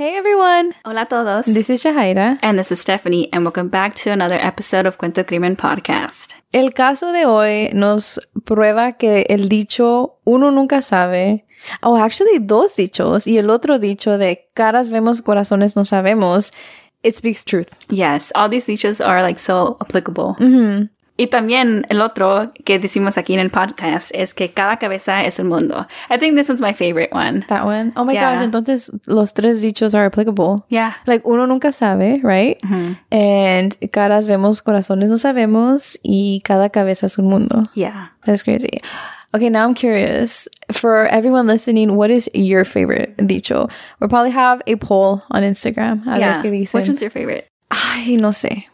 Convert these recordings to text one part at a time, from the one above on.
Hey everyone! Hola todos. This is Shahaira. And this is Stephanie, and welcome back to another episode of Cuento Crimen Podcast. El caso de hoy nos prueba que el dicho uno nunca sabe, o oh, actually dos dichos, y el otro dicho de caras vemos, corazones no sabemos, it speaks truth. Yes, all these dichos are like so applicable. Mm-hmm. Y también el otro que decimos aquí en el podcast es que cada cabeza es un mundo. I think this one's my favorite one. That one? Oh my yeah. gosh, entonces los tres dichos are applicable. Yeah. Like uno nunca sabe, right? Mm-hmm. And caras vemos, corazones no sabemos y cada cabeza es un mundo. Yeah. That's crazy. Okay, now I'm curious. For everyone listening, what is your favorite dicho? We'll probably have a poll on Instagram. yeah. Which one's your favorite? Ay, no sé.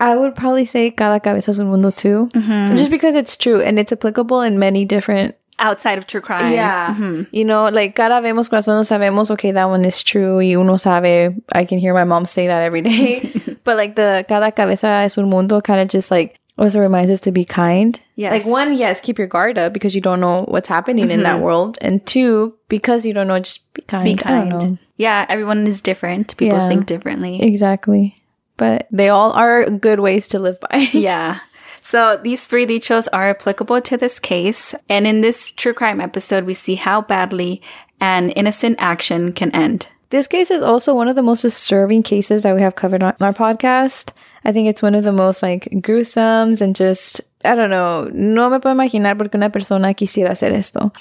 I would probably say cada cabeza es un mundo too. Mm-hmm. Just because it's true and it's applicable in many different outside of true crime. Yeah. Mm-hmm. You know, like cada vemos corazón no sabemos, okay, that one is true. Y uno sabe, I can hear my mom say that every day. but like the cada cabeza es un mundo kind of just like also reminds us to be kind. Yes. Like one, yes, keep your guard up because you don't know what's happening in that world. And two, because you don't know, just be kind. Be kind. Yeah, everyone is different. People Yeah. think differently. Exactly. But they all are good ways to live by. Yeah. So these three dichos are applicable to this case. And in this true crime episode, we see how badly an innocent action can end. This case is also one of the most disturbing cases that we have covered on our podcast. I think it's one of the most like gruesomes and just, I don't know, no me puedo imaginar por qué una persona quisiera hacer esto.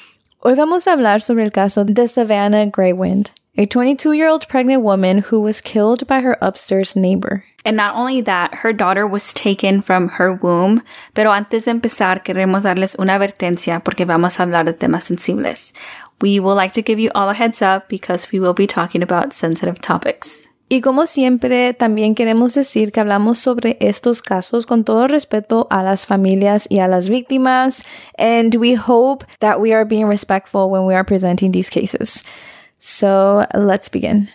Hoy vamos a hablar sobre el caso de Savanna Greywind, a 22 year old pregnant woman who was killed by her upstairs neighbor. And not only that, her daughter was taken from her womb. Pero antes de empezar, queremos darles una advertencia porque vamos a hablar de temas sensibles. We will like to give you all a heads up because we will be talking about sensitive topics. Y como siempre, también queremos decir que hablamos sobre estos casos con todo respeto a las familias y a las víctimas, and we hope that we are being respectful when we are presenting these cases. So let's begin.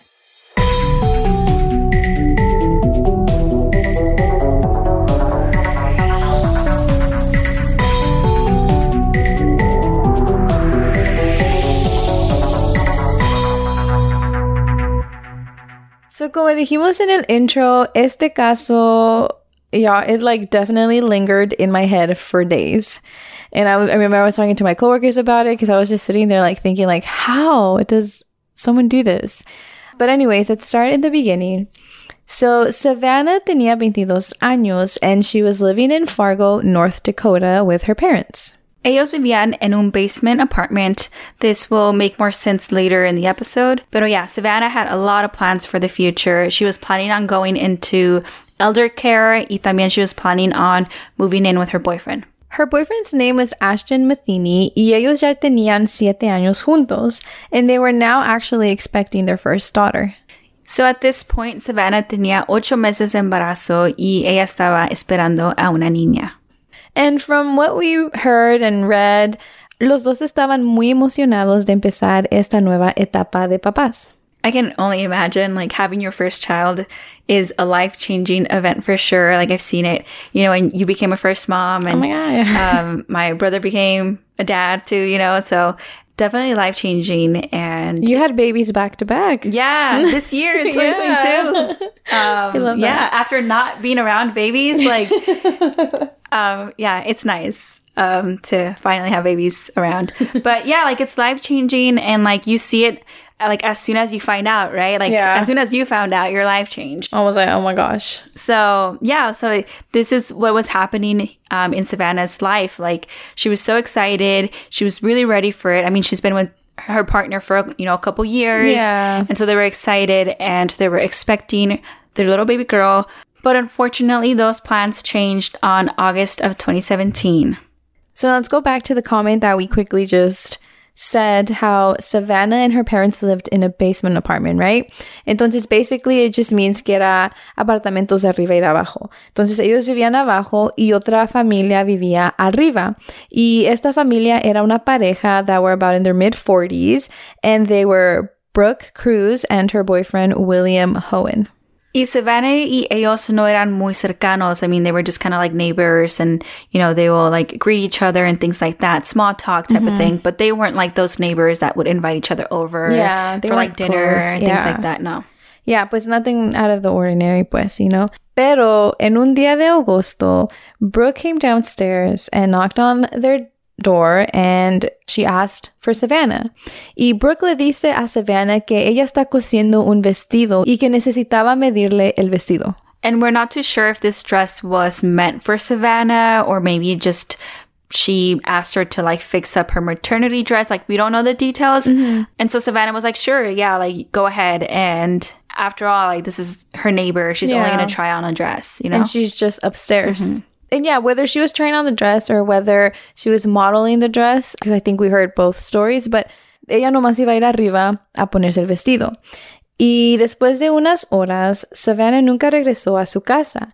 So, como dijimos en el intro, este caso, yeah, it like definitely lingered in my head for days. And I, I remember I was talking to my coworkers about it because I was just sitting there like thinking like, how it does someone do this? But anyways, let's start in the beginning. So Savanna tenía 22 años and she was living in Fargo, North Dakota with her parents. Ellos vivían en un basement apartment. This will make more sense later in the episode. But oh yeah, Savanna had a lot of plans for the future. She was planning on going into elder care y también she was planning on moving in with her boyfriend. Her boyfriend's name was Ashton Matheny y ellos ya tenían siete años juntos, and they were now actually expecting their first daughter. So at this point, Savanna tenía ocho meses de embarazo y ella estaba esperando a una niña. And from what we heard and read, los dos estaban muy emocionados de empezar esta nueva etapa de papás. I can only imagine like having your first child is a life changing event for sure. Like I've seen it, you know, when you became a first mom and Oh my God. um, my brother became a dad too, you know, so definitely life changing. And You had babies back to back. yeah, this year in 2022. Um, love yeah, after not being around babies, like, um, yeah, it's nice um, to finally have babies around. But yeah, like it's life changing, and like you see it, like as soon as you find out, right? Like Yeah. as soon as you found out, your life changed. I was like, oh my gosh. So yeah, so this is what was happening um, in Savanna's life. Like she was so excited, she was really ready for it. I mean, she's been with her partner for you know a couple years, Yeah. and so they were excited and they were expecting their little baby girl. But unfortunately, those plans changed on August of 2017. So let's go back to the comment that we quickly just said how Savanna and her parents lived in a basement apartment, right? Entonces, basically, it just means que era apartamentos de arriba y de abajo. Entonces, ellos vivían abajo y otra familia vivía arriba. Y esta familia era una pareja that were about in their mid 40s, and they were Brooke Crews and her boyfriend, William Hoehn. Y Savanna y ellos no eran muy cercanos. I mean, they were just kind of like neighbors and, you know, they will like greet each other and things like that. Small talk type of mm-hmm. thing. But they weren't like those neighbors that would invite each other over Yeah, they for like dinner close. and things like that. No. Yeah, pues nothing out of the ordinary, pues, you know. Pero en un día de agosto, Brooke came downstairs and knocked on their door and she asked for Savanna. Y Brooke le dice a Savanna que ella está cosiendo un vestido y que necesitaba medirle el vestido. And we're not too sure if this dress was meant for Savanna or maybe just she asked her to like fix up her maternity dress. Like we don't know the details. Mm-hmm. And so Savanna was like, sure, yeah, like go ahead. And after all, like this is her neighbor. She's only going to try on a dress, you know? And she's just upstairs. Mm-hmm. And yeah, whether she was trying on the dress or whether she was modeling the dress, because I think we heard both stories, but ella nomás iba a ir arriba a ponerse el vestido. Y después de unas horas, Savanna nunca regresó a su casa.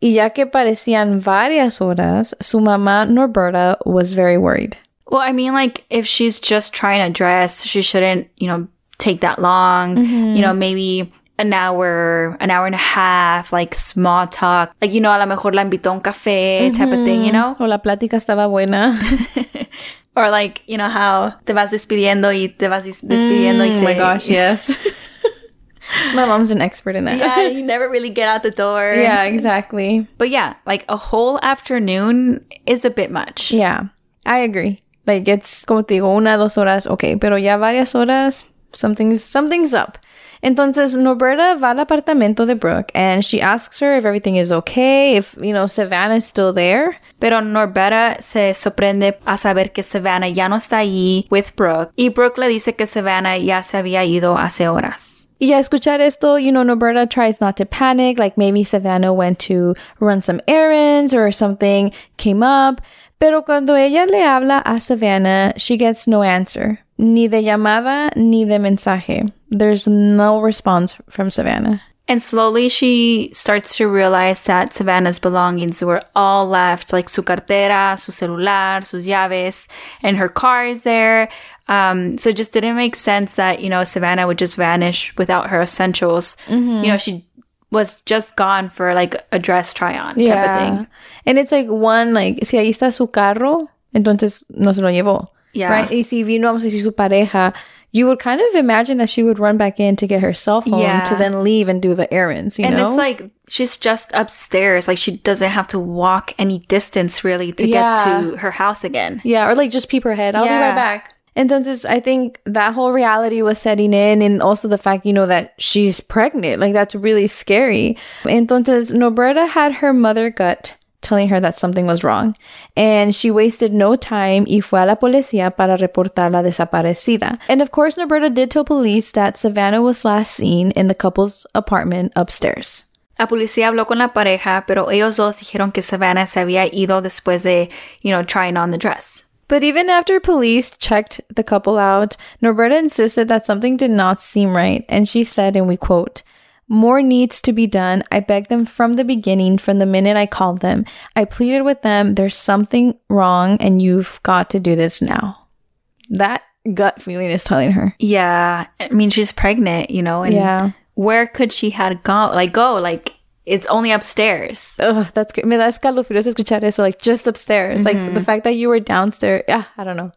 Y ya que parecían varias horas, su mamá Norberta was very worried. Well, I mean, like, if she's just trying a dress, she shouldn't, you know, take that long. Mm-hmm. You know, maybe an hour, an hour and a half, like small talk. Like, you know, a lo mejor la invitó un café type of thing, you know? O la plática estaba buena. Or like, you know, how te vas despidiendo y te vas des- despidiendo y mm, oh my gosh, yes. My mom's an expert in that. Yeah, you never really get out the door. yeah, exactly. But yeah, like a whole afternoon is a bit much. Yeah, I agree. Like it's como te digo, una, dos horas, okay, pero ya varias horas, something's something's up. Entonces Norberta va al apartamento de Brooke and she asks her if everything is okay, if you know Savannah's still there. Pero Norbera se sorprende a saber que Savannah ya no está allí with Brooke. Y Brooke le dice que Savannah ya se había ido hace horas. Y a escuchar esto, you know, Norberta tries not to panic, like maybe Savannah went to run some errands or something came up. Pero cuando ella le habla a Savannah, she gets no answer. Ni de llamada, ni de mensaje. There's no response from Savanna. And slowly she starts to realize that Savanna's belongings were all left, like su cartera, su celular, sus llaves, and her car is there. Um, so it just didn't make sense that, you know, Savanna would just vanish without her essentials. You know, she was just gone for like a dress try on type of thing. And it's like one, like, si ahí está su carro, entonces no se lo llevó. Yeah. Right? Y si vino, vamos a decir, su pareja, you would kind of imagine that she would run back in to get her cell phone Yeah. to then leave and do the errands, you And know? it's like she's just upstairs. Like she doesn't have to walk any distance really to Yeah. get to her house again. Yeah, or like just peep her head. I'll be right back. And entonces, I think that whole reality was setting in, and also the fact, you know, that she's pregnant. Like, that's really scary. Entonces, Norberta had her mother gut telling her that something was wrong, and she wasted no time y fue a la policía para reportar la desaparecida. And of course, Norberta did tell police that Savanna was last seen in the couple's apartment upstairs. La policía habló con la pareja, pero ellos dos dijeron que Savanna se había ido después de, you know, trying on the dress. But even after police checked the couple out, Norberta insisted that something did not seem right, and she said, and we quote, More needs to be done. I begged them from the beginning, from the minute I called them. I pleaded with them, there's something wrong, and you've got to do this now. That gut feeling is telling her. Yeah, I mean she's pregnant, you know, and Yeah. where could she had gone? Like go, like it's only upstairs. Ugh, that's great. Me da escalofríos escuchar eso, like just upstairs. Like the mm-hmm. fact that you were downstairs. Yeah, I don't know.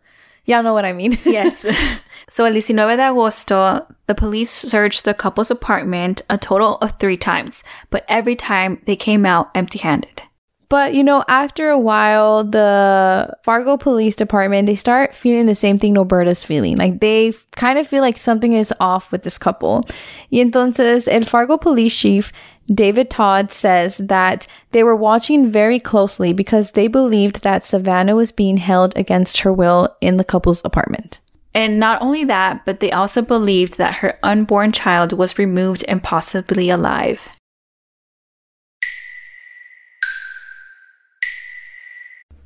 Y'all know what I mean. Yes. so el 19 de agosto, the police searched the couple's apartment a total of three times, but every time they came out empty-handed. But you know, after a while, the Fargo Police Department they start feeling the same thing Norberta's feeling. Like they kind of feel like something is off with this couple. Y entonces, el Fargo Police Chief David Todd says that they were watching very closely because they believed that Savanna was being held against her will in the couple's apartment. And not only that, but they also believed that her unborn child was removed and possibly alive.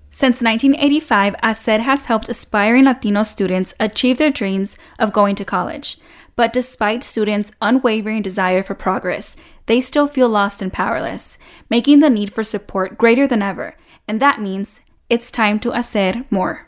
Since 1985, HACER has helped aspiring Latino students achieve their dreams of going to college. But despite students' unwavering desire for progress, they still feel lost and powerless, making the need for support greater than ever. And that means it's time to hacer more.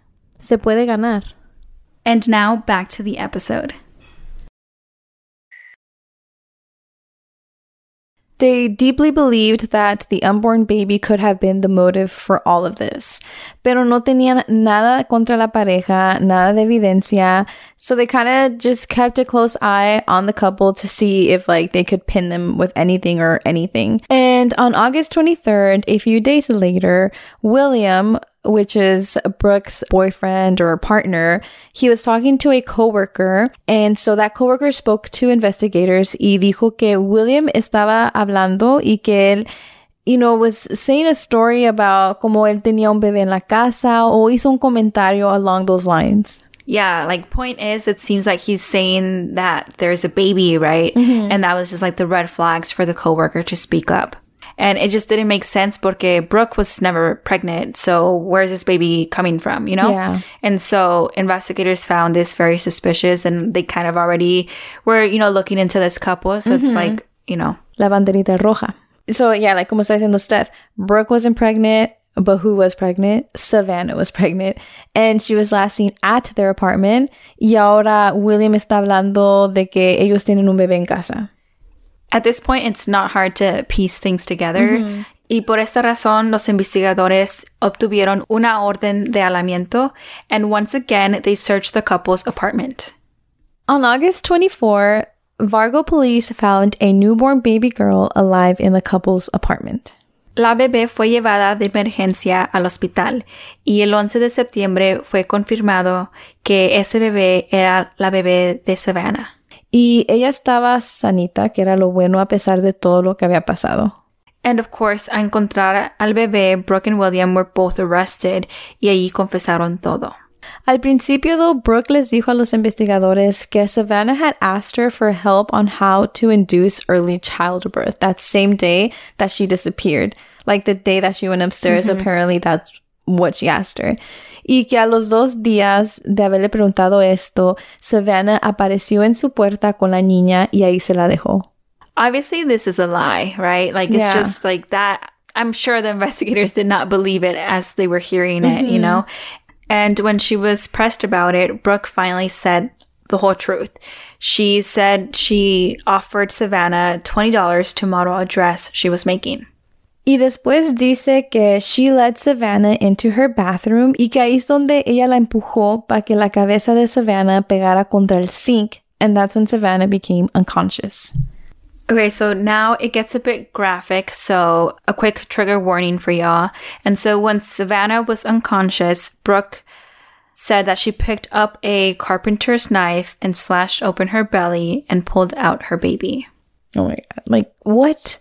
Se puede ganar. And now back to the episode. They deeply believed that the unborn baby could have been the motive for all of this, pero no tenían nada contra la pareja, nada de evidencia. So they kind of just kept a close eye on the couple to see if like they could pin them with anything or anything. And on August 23rd, a few days later, William which is Brooke's boyfriend or partner, he was talking to a coworker, and so that coworker spoke to investigators y dijo que William estaba hablando y que él you know, was saying a story about como él tenía un bebé en la casa o hizo un comentario along those lines. Yeah, like point is it seems like he's saying that there's a baby, right? Mm-hmm. And that was just like the red flags for the coworker to speak up. And it just didn't make sense porque Brooke was never pregnant. So where's this baby coming from, you know? Yeah. And so investigators found this very suspicious and they kind of already were, you know, looking into this couple. So it's mm-hmm. like, you know, La banderita roja. So yeah, like como está diciendo Steph, Brooke wasn't pregnant, but who was pregnant? Savanna was pregnant. And she was last seen at their apartment. Y ahora William está hablando de que ellos tienen un bebé en casa. At this point, it's not hard to piece things together. Y por esta razón, los investigadores obtuvieron una orden de alamiento, and once again, they searched the couple's apartment. On August 24, Vargo police found a newborn baby girl alive in the couple's apartment. La bebé fue llevada de emergencia al hospital y el 11 de septiembre fue confirmado que ese bebé era la bebé de Savannah. Y ella estaba sanita, que era lo bueno a pesar de todo lo que había pasado. And of course, a encontrar al bebé, Brooke and William were both arrested y allí confesaron todo. Al principio, though, Brooke les dijo a los investigadores que Savannah had asked her for help on how to induce early childbirth that same day that she disappeared. Like the day that she went upstairs, apparently that's what she asked her. Y que a los dos días de haberle preguntado esto, Savanna apareció en su puerta con la niña y ahí se la dejó. Obviously, this is a lie, right? Like, it's Yeah. just like that. I'm sure the investigators did not believe it as they were hearing it, you mm-hmm. know? And when she was pressed about it, Brooke finally said the whole truth. She said she offered Savanna $20 to model a dress she was making. Y después dice que she led Savanna into her bathroom y que ahí es donde ella la empujó para que la cabeza de Savanna pegara contra el sink. And that's when Savanna became unconscious. Okay, so now it gets a bit graphic, so a quick trigger warning for y'all. And so when Savanna was unconscious, Brooke said that she picked up a carpenter's knife and slashed open her belly and pulled out her baby. Oh my God. Like, what?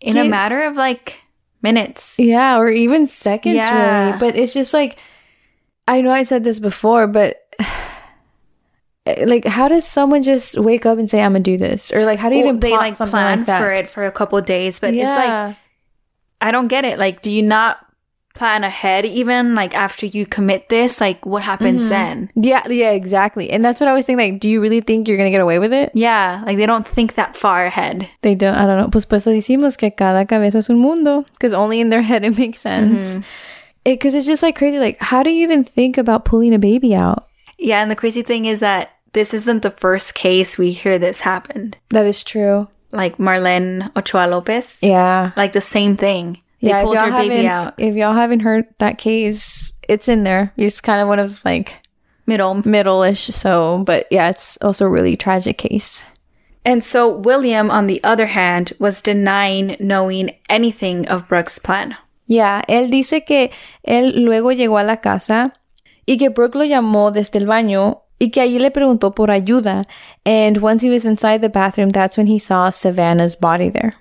In a matter of like minutes. Yeah, or even seconds, Yeah. really. But it's just like, I know I said this before, but like, how does someone just wake up and say, I'm gonna do this? Or like, how do you Well, even they like plan like that? for it for a couple of days, but it's like I don't get it. Like, do you not plan ahead even like after you commit this? Like, what happens mm-hmm. then? yeah, yeah, exactly. And that's what I was saying Like, do you really think you're gonna get away with it? Yeah, like they don't think that far ahead. They don't. I don't know. Pues pues decimos que cada cabeza es un mundo because only in their head it makes sense. Mm-hmm. Because it's just like crazy. Like, how do you even think about pulling a baby out? Yeah, and the crazy thing is that this isn't the first case we hear this happened. That is true. Like Marlene Ochoa Lopez. Yeah. Like the same thing. They yeah, pulled if her y'all baby haven't- out. If y'all haven't heard that case, it's in there. It's kind of one of like Middle. middle-ish. So, but yeah, it's also a really tragic case. And so William, on the other hand, was denying knowing anything of Brooke's plan. Yeah, él dice que él luego llegó a la casa y que Brooke lo llamó desde el baño y que allí le preguntó por ayuda. And once he was inside the bathroom, that's when he saw Savanna's body there.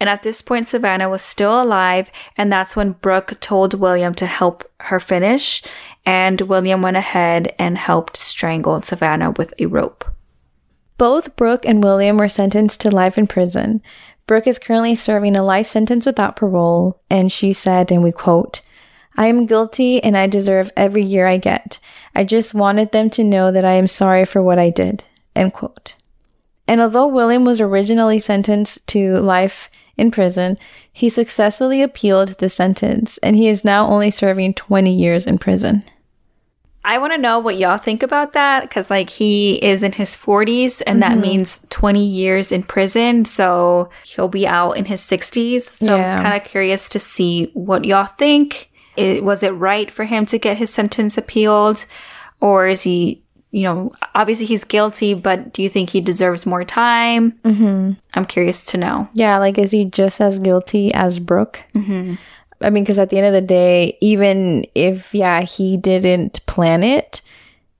And at this point, Savanna was still alive, and that's when Brooke told William to help her finish. And William went ahead and helped strangle Savanna with a rope. Both Brooke and William were sentenced to life in prison. Brooke is currently serving a life sentence without parole, and she said, and we quote, I am guilty and I deserve every year I get. I just wanted them to know that I am sorry for what I did. End quote. And although William was originally sentenced to life in prison, he successfully appealed the sentence and he is now only serving 20 years in prison. I want to know what y'all think about that because, like, he is in his 40s and that mm-hmm. means 20 years in prison. So he'll be out in his 60s. So Yeah. I'm kind of curious to see what y'all think. It, was it right for him to get his sentence appealed? Or is he, you know, obviously he's guilty, but do you think he deserves more time? Mm-hmm. I'm curious to know. Yeah, like, is he just as guilty as Brooke? Mm-hmm. I mean, because at the end of the day, even if, yeah, he didn't plan it,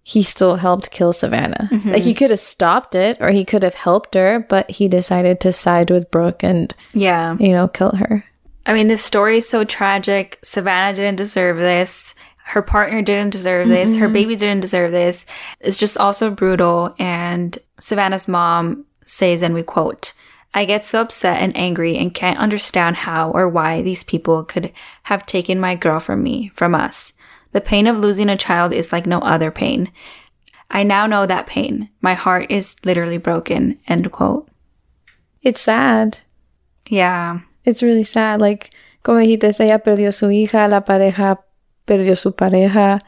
he still helped kill Savanna. Like, he could have stopped it or he could have helped her, but he decided to side with Brooke and, Yeah. you know, kill her. I mean, this story is so tragic. Savanna didn't deserve this. Her partner didn't deserve this. Her mm-hmm. baby didn't deserve this. It's just also brutal. And Savanna's mom says, and we quote, I get so upset and angry and can't understand how or why these people could have taken my girl from me, from us. The pain of losing a child is like no other pain. I now know that pain. My heart is literally broken. End quote. It's sad. Yeah. It's really sad. Like, como dijiste, ella perdió su hija, la pareja perdió su pareja,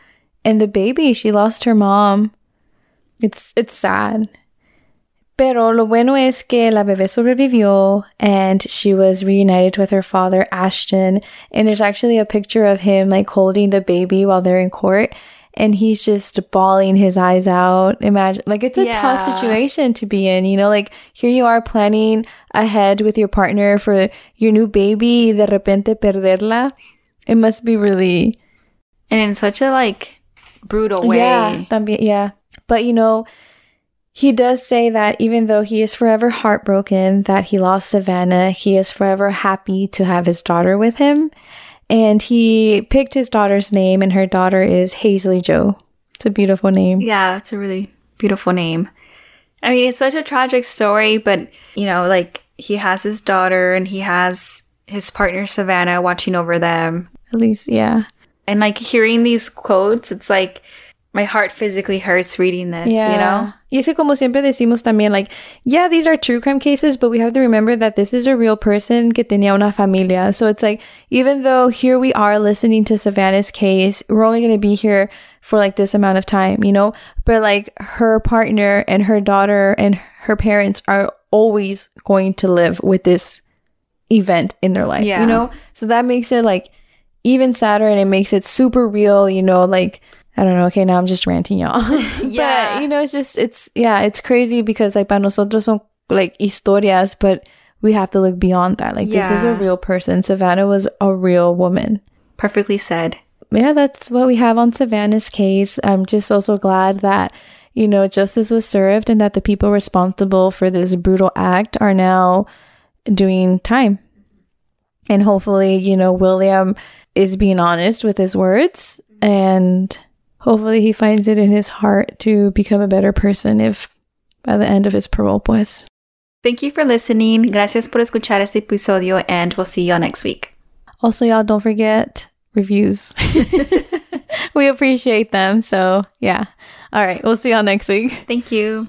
and the baby, she lost her mom. It's, it's sad. Pero lo bueno es que la bebé sobrevivió and she was reunited with her father, Ashton. And there's actually a picture of him like holding the baby while they're in court. And he's just bawling his eyes out. Imagine, like, it's a tough situation to be in, you know? Like, here you are planning ahead with your partner for your new baby de repente perderla. It must be really And in such a like brutal way. yeah, también, yeah. But you know, he does say that even though he is forever heartbroken that he lost Savanna, he is forever happy to have his daughter with him. And he picked his daughter's name, and her daughter is Haisley Jo. It's a beautiful name. Yeah, that's a really beautiful name. I mean, it's such a tragic story, but you know, like he has his daughter and he has his partner Savanna watching over them. At least, yeah. And like hearing these quotes, it's like my heart physically hurts reading this, yeah. you know? Y es que como siempre decimos también, like, yeah, these are true crime cases, but we have to remember that this is a real person que tenía una familia. So it's like, even though here we are listening to Savanna's case, we're only going to be here for like this amount of time, you know? But like her partner and her daughter and her parents are always going to live with this event in their life, Yeah. you know? So that makes it like even sadder and it makes it super real, you know, like I don't know, okay, now I'm just ranting y'all. Yeah. But you know, it's just it's yeah, it's crazy because like para nosotros son like historias, but we have to look beyond that. Like this is a real person. Savanna was a real woman. Perfectly said. Yeah, that's what we have on Savanna's case. I'm just also glad that you know justice was served and that the people responsible for this brutal act are now doing time. And hopefully, you know, William is being honest with his words and hopefully he finds it in his heart to become a better person if by the end of his parole, pues. Thank you for listening. Gracias por escuchar este episodio and we'll see you all next week. Also, y'all don't forget reviews. we appreciate them. So, yeah. All right. We'll see y'all next week. Thank you.